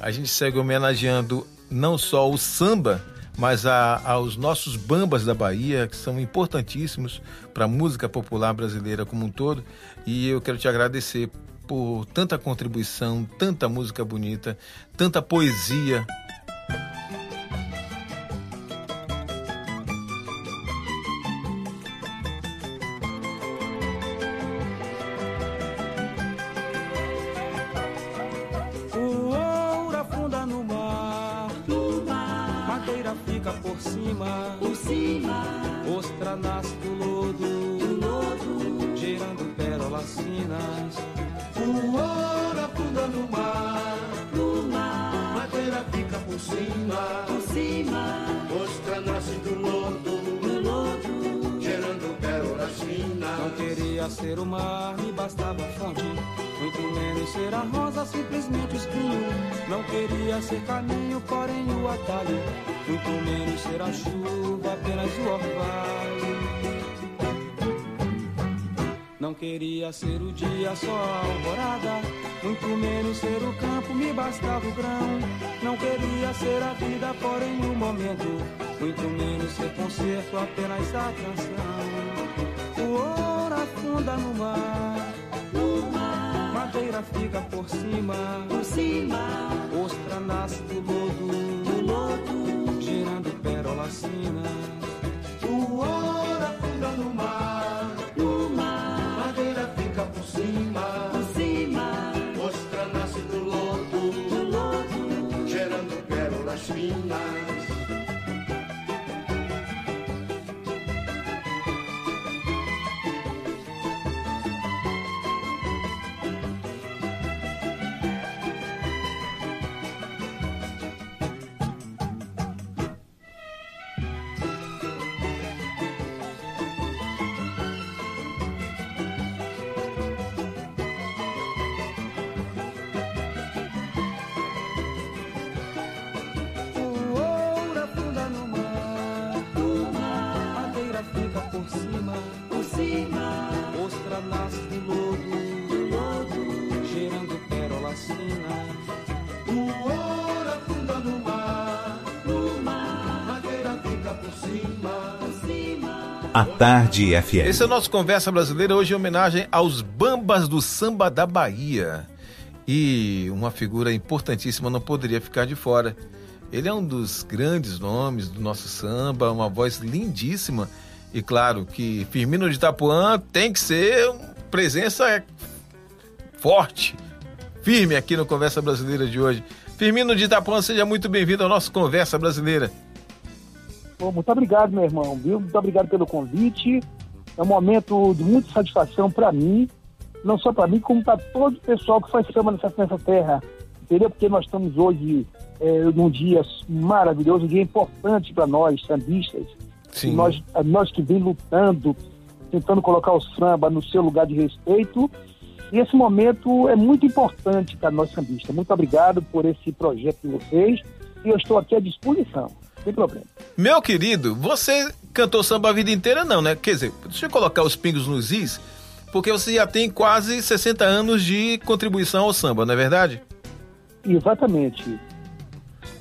Speaker 2: A gente segue homenageando não só o samba, mas a- aos nossos bambas da Bahia, que são importantíssimos para a música popular brasileira como um todo. E eu quero te agradecer por tanta contribuição, tanta música bonita, tanta poesia
Speaker 9: Queria ser o mar, me bastava a fonte. Muito menos ser a rosa, simplesmente o espinho. Não queria ser caminho, porém o atalho. Muito menos ser a chuva, apenas o orvalho. Não queria ser o dia, só a alvorada. Muito menos ser o campo, me bastava o grão. Não queria ser a vida, porém o momento. Muito menos ser concerto, apenas a canção. O ouro afunda no mar. No mar. Madeira fica por cima. Por cima. Ostra nasce do lodo. Do lodo. Gerando pérolas finas.
Speaker 4: O ouro afunda no mar,
Speaker 1: A Tarde FM.
Speaker 2: Esse é o nosso Conversa Brasileira, hoje em homenagem aos Bambas do Samba da Bahia. E uma figura importantíssima não poderia ficar de fora. Ele é um dos grandes nomes do nosso samba, uma voz lindíssima. E claro que Firmino de Itapuã tem que ser presença forte, firme aqui no Conversa Brasileira de hoje. Firmino de Itapuã, seja muito bem-vindo ao nosso Conversa Brasileira.
Speaker 11: Pô, muito obrigado, meu irmão, viu? Muito obrigado pelo convite. É um momento de muita satisfação para mim, não só para mim, como para todo o pessoal que faz samba nessa, nessa terra, entendeu? Porque nós estamos hoje é, num dia maravilhoso, um dia importante para nós, sambistas.
Speaker 2: Sim.
Speaker 11: Nós, nós que vem lutando, tentando colocar o samba no seu lugar de respeito E esse momento é muito importante para nós sambistas. Muito obrigado por esse projeto de vocês e eu estou aqui à disposição, sem problema.
Speaker 2: Meu querido, você cantou samba a vida inteira, não, né? Quer dizer, deixa eu colocar os pingos nos is, porque você já tem quase 60 anos de contribuição ao samba, não é verdade?
Speaker 11: Exatamente.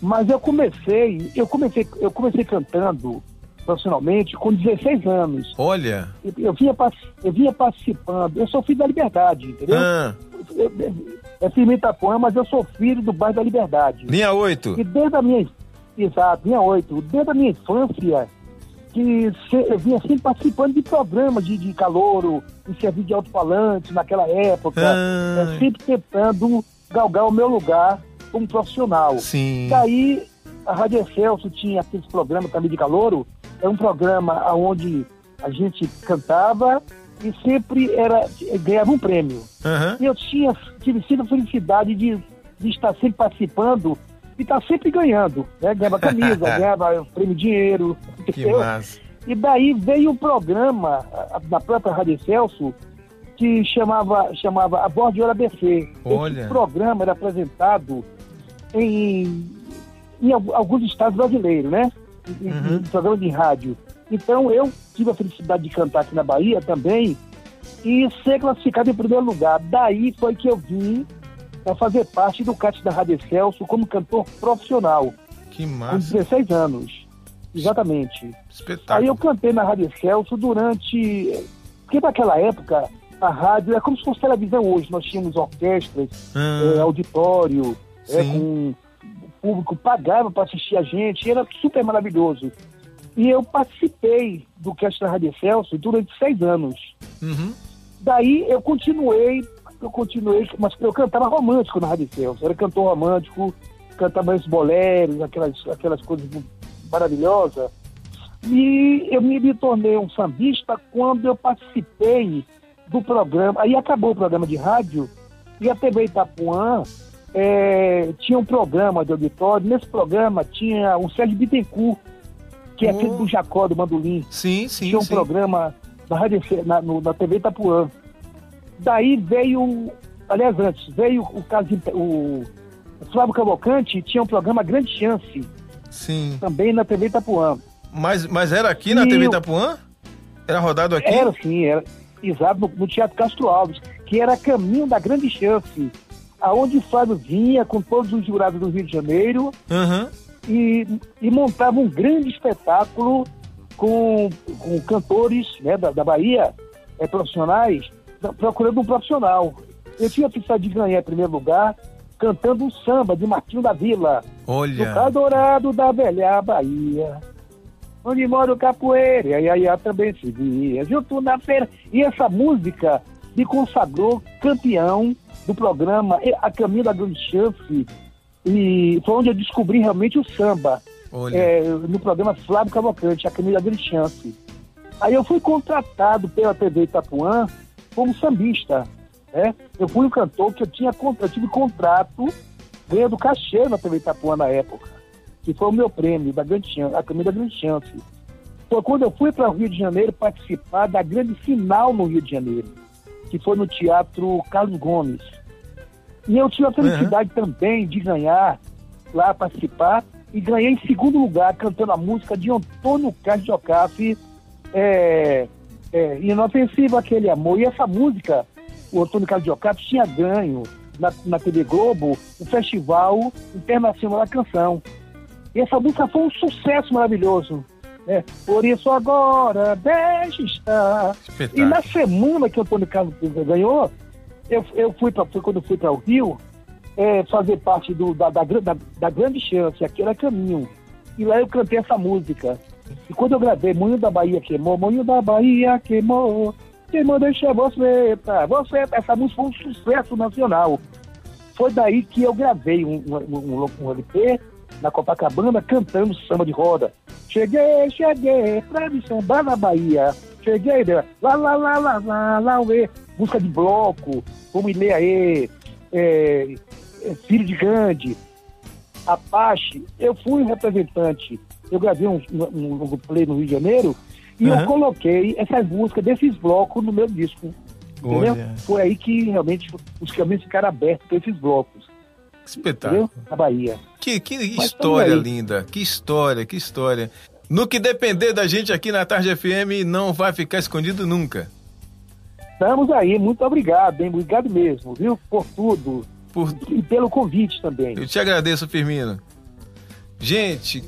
Speaker 11: Mas eu comecei, eu comecei, eu comecei cantando profissionalmente com 16 anos.
Speaker 2: Olha.
Speaker 11: Eu, eu vinha, eu vinha participando, eu sou filho da Liberdade, entendeu?
Speaker 2: Ah,
Speaker 11: Eu- eu- É Itapuã, mas eu sou filho do bairro da Liberdade.
Speaker 2: linha 8.
Speaker 11: E desde a minha. Exato, minha oito. Desde a minha infância, que eu vinha sempre participando de programas de, de calouro, em serviço de alto-falante naquela época.
Speaker 2: Ah.
Speaker 11: É, sempre tentando galgar o meu lugar como profissional.
Speaker 2: Sim.
Speaker 11: Daí, a Rádio Excelso tinha aqueles programas também de calouro. É um programa onde a gente cantava e sempre era ganhava um prêmio.
Speaker 2: Aham.
Speaker 11: E eu tinha, tive sido a felicidade de, de estar sempre participando e estar sempre ganhando. Né? Ganhava camisa, ganhava prêmio dinheiro.
Speaker 2: Que massa.
Speaker 11: E daí veio um programa a- na própria Rádio Celso que chamava, chamava A Voz de Ouro ABC.
Speaker 2: Olha.
Speaker 11: Esse programa era apresentado em, em al- alguns estados brasileiros, né? Em, em programa de rádio. Então eu tive a felicidade de cantar aqui na Bahia também e ser classificado em primeiro lugar. Daí foi que eu vim a fazer parte do CAT da Rádio Celso como cantor profissional,
Speaker 2: Que
Speaker 11: com
Speaker 2: massa.
Speaker 11: 16 anos. Exatamente.
Speaker 2: Espetáculo.
Speaker 11: Aí eu cantei na Rádio Celso durante. Porque naquela época a rádio é como se fosse televisão hoje. Nós tínhamos orquestras, eh, auditório,
Speaker 2: Sim.
Speaker 11: com o público pagava para assistir a gente, era super maravilhoso. E eu participei do cast da Rádio Celso durante seis anos.
Speaker 2: Uhum.
Speaker 11: Daí eu continuei, eu continuei, mas eu cantava romântico na Rádio Celso. Era cantor romântico, cantava esses boleros, aquelas, aquelas coisas maravilhosas. E eu me, me tornei um sambista quando eu participei do programa. Aí acabou o programa de rádio e a TV Itapuã eh, tinha um programa de auditório. Nesse programa tinha o Sérgio Bittencourt, que é filho do Jacó, do Mandolim
Speaker 2: Sim, sim,
Speaker 11: tinha um
Speaker 2: sim.
Speaker 11: programa na, rádio, na, no- na TV Itapuã. Daí veio, aliás, antes, veio o caso de, o, o Flávio Cavalcante tinha um programa Grande Chance,
Speaker 2: Sim.
Speaker 11: também na TV Itapuã.
Speaker 2: Mas, mas era aqui na
Speaker 11: E
Speaker 2: TV Itapuã? Era rodado aqui?
Speaker 11: Era assim, era exato no, no Teatro Castro Alves, que era caminho da Grande Chance, aonde o Flávio vinha com todos os jurados do Rio de Janeiro
Speaker 2: Aham.
Speaker 11: e, e montava um grande espetáculo com, com cantores né, da, da Bahia, eh, profissionais, procurando um profissional. Eu tinha felicidade de ganhar em primeiro lugar cantando um samba de Martinho da Vila,
Speaker 2: Olha.
Speaker 11: Cadorado da Velha Bahia, onde mora o capoeira, e a Iaiá também se via, junto na feira. E essa música me consagrou campeão do programa A Caminho da Grande Chance, e foi onde eu descobri realmente o samba, é, no programa Flávio Cavalcante, A Caminho da Grande Chance. Aí eu fui contratado pela TV Itapuã como sambista. Né? Eu fui um cantor que eu tinha eu tive contrato ganhando cachê na TV Itapuã na época, que foi o meu prêmio da Grande Chance, a Caminho da Grande Chance. Foi quando eu fui para o Rio de Janeiro participar da grande final no Rio de Janeiro, que foi no Teatro Carlos Gomes. E eu tive a felicidade também de ganhar lá, participar, e ganhei em segundo lugar cantando a música de Antônio Carlos de Ocafe, é, é, Inofensivo Aquele Amor. E essa música, o Antônio Carlos de Ocafe tinha ganho na, na TV Globo o Festival Internacional da Canção. E essa música foi um sucesso maravilhoso. né? Por isso agora deixe estar. E
Speaker 2: Espetáculo.
Speaker 11: na semana que o Antônio Carlos ganhou, eu, eu fui para foi quando eu fui para o Rio é, fazer parte do, da, da, da, da grande chance, aqui era caminho. E lá eu cantei essa música. E quando eu gravei Moinho da Bahia queimou, Moinho da Bahia queimou, queimou deixa você, tá? Você, essa música foi um sucesso nacional. Foi daí que eu gravei um, um, um, um LP na Copacabana cantando samba de roda. Cheguei, cheguei pra me sambar na Bahia. Cheguei, né? lá, lá, lá, lá, lá, lá, uê. Música de bloco, como Ilê Aê, é, é, Filho de Gandhi, Apache. Eu fui um representante. Eu gravei um, um, um play no Rio de Janeiro e
Speaker 2: Uhum.
Speaker 11: eu coloquei essas músicas desses blocos no meu disco. Entendeu?
Speaker 2: Olha.
Speaker 11: Foi aí que realmente os caminhos ficaram abertos para esses blocos.
Speaker 2: Que espetáculo.
Speaker 11: Entendeu? Na Bahia.
Speaker 2: Que, que história linda, que história, que história. No que depender da gente aqui na Tarde FM, não vai ficar escondido nunca.
Speaker 11: Estamos aí, muito obrigado, hein? Obrigado mesmo, viu? Por tudo. E pelo convite também.
Speaker 2: Eu te agradeço, Firmino. Gente,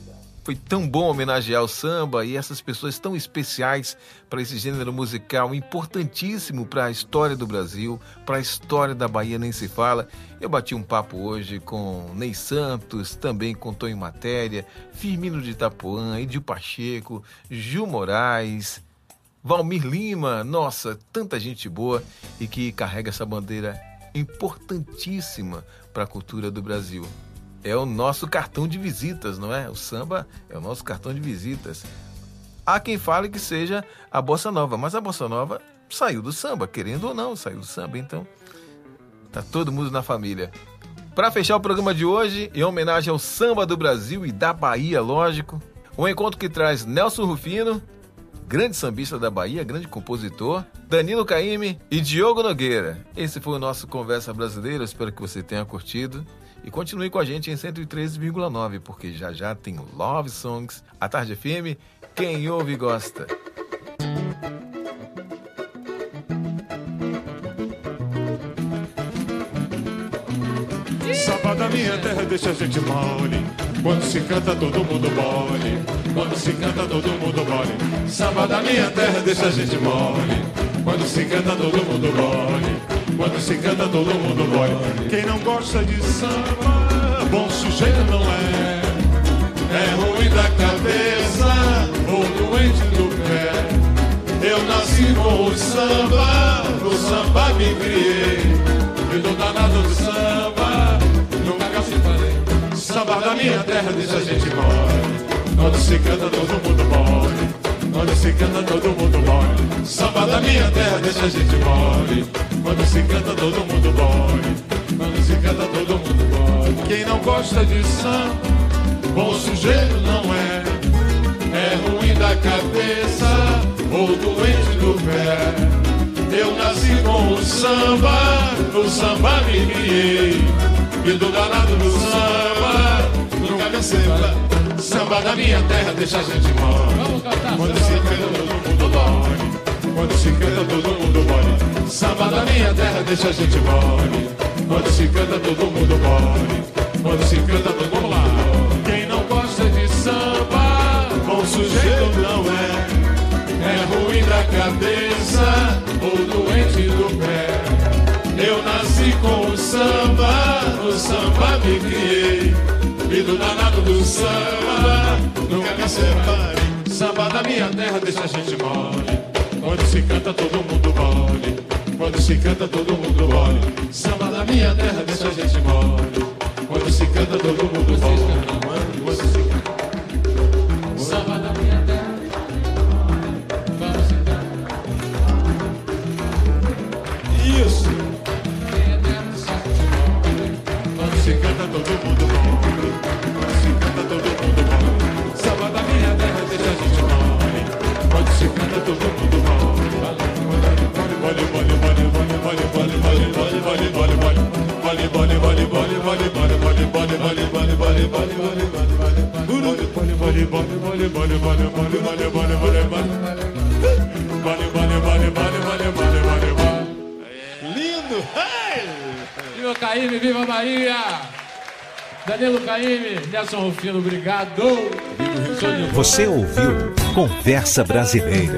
Speaker 2: foi tão bom homenagear o samba e essas pessoas tão especiais para esse gênero musical importantíssimo para a história do Brasil, para a história da Bahia, nem se fala. Eu bati um papo hoje com Ney Santos, também com Tonho Matéria, Firmino de Itapuã, Edil Pacheco, Gil Moraes, Valmir Lima, nossa, tanta gente boa e que carrega essa bandeira importantíssima para a cultura do Brasil. É o nosso cartão de visitas, não é? O samba é o nosso cartão de visitas. Há quem fale que seja a bossa nova, mas a bossa nova saiu do samba, querendo ou não, saiu do samba, então tá todo mundo na família. Para fechar o programa de hoje, em homenagem ao samba do Brasil e da Bahia, lógico, um encontro que traz Nelson Rufino, grande sambista da Bahia, grande compositor, Danilo Caime e Diogo Nogueira. Esse foi o nosso Conversa Brasileira, espero que você tenha curtido. E continue com a gente em 103,9, porque já já tem Love Songs, a Tarde FM, quem ouve gosta.
Speaker 12: Samba da minha terra deixa a gente mole. Quando se canta todo mundo mole. Quando se canta todo mundo mole. Samba da minha terra deixa a gente mole. Quando se canta todo mundo mole. Quando se canta todo mundo mole. Quem não gosta de samba, bom sujeito não é. É ruim da cabeça ou doente do pé. Eu nasci com o samba, no samba me criei. E do danado do samba, nunca se falei. Samba da minha terra deixa a gente mole. Quando se canta todo mundo mole. Quando se canta todo mundo mole. Samba da minha terra deixa a gente mole. Quando se canta todo mundo mole. Quando se canta todo mundo mole. Quem não gosta de samba, bom sujeito não é. É ruim da cabeça ou doente do pé. Eu nasci com o samba, no samba me criei. E do danado do samba, nunca me samba. Samba da minha terra deixa a gente mole. Quando se canta todo mundo mole. Quando se canta todo mundo mole. Samba da minha terra deixa a gente mole. Quando se canta todo mundo mole. Quando se canta todo mundo mole. Quem não gosta de samba, bom sujeito não é. É ruim da cabeça ou doente do pé. Eu nasci com o samba, no samba me criei. E do danado do samba, nunca me separei. Samba da minha terra deixa a gente mole. Quando se canta todo mundo mole. Quando se canta todo mundo mole. Samba da minha terra deixa a gente mole. Quando se canta todo mundo mole. Quando se canta.
Speaker 13: Lindo! Viva Caíme, viva Bahia! Danilo Caíme, Nelson Rufino, obrigado!
Speaker 1: Você ouviu Conversa Brasileira.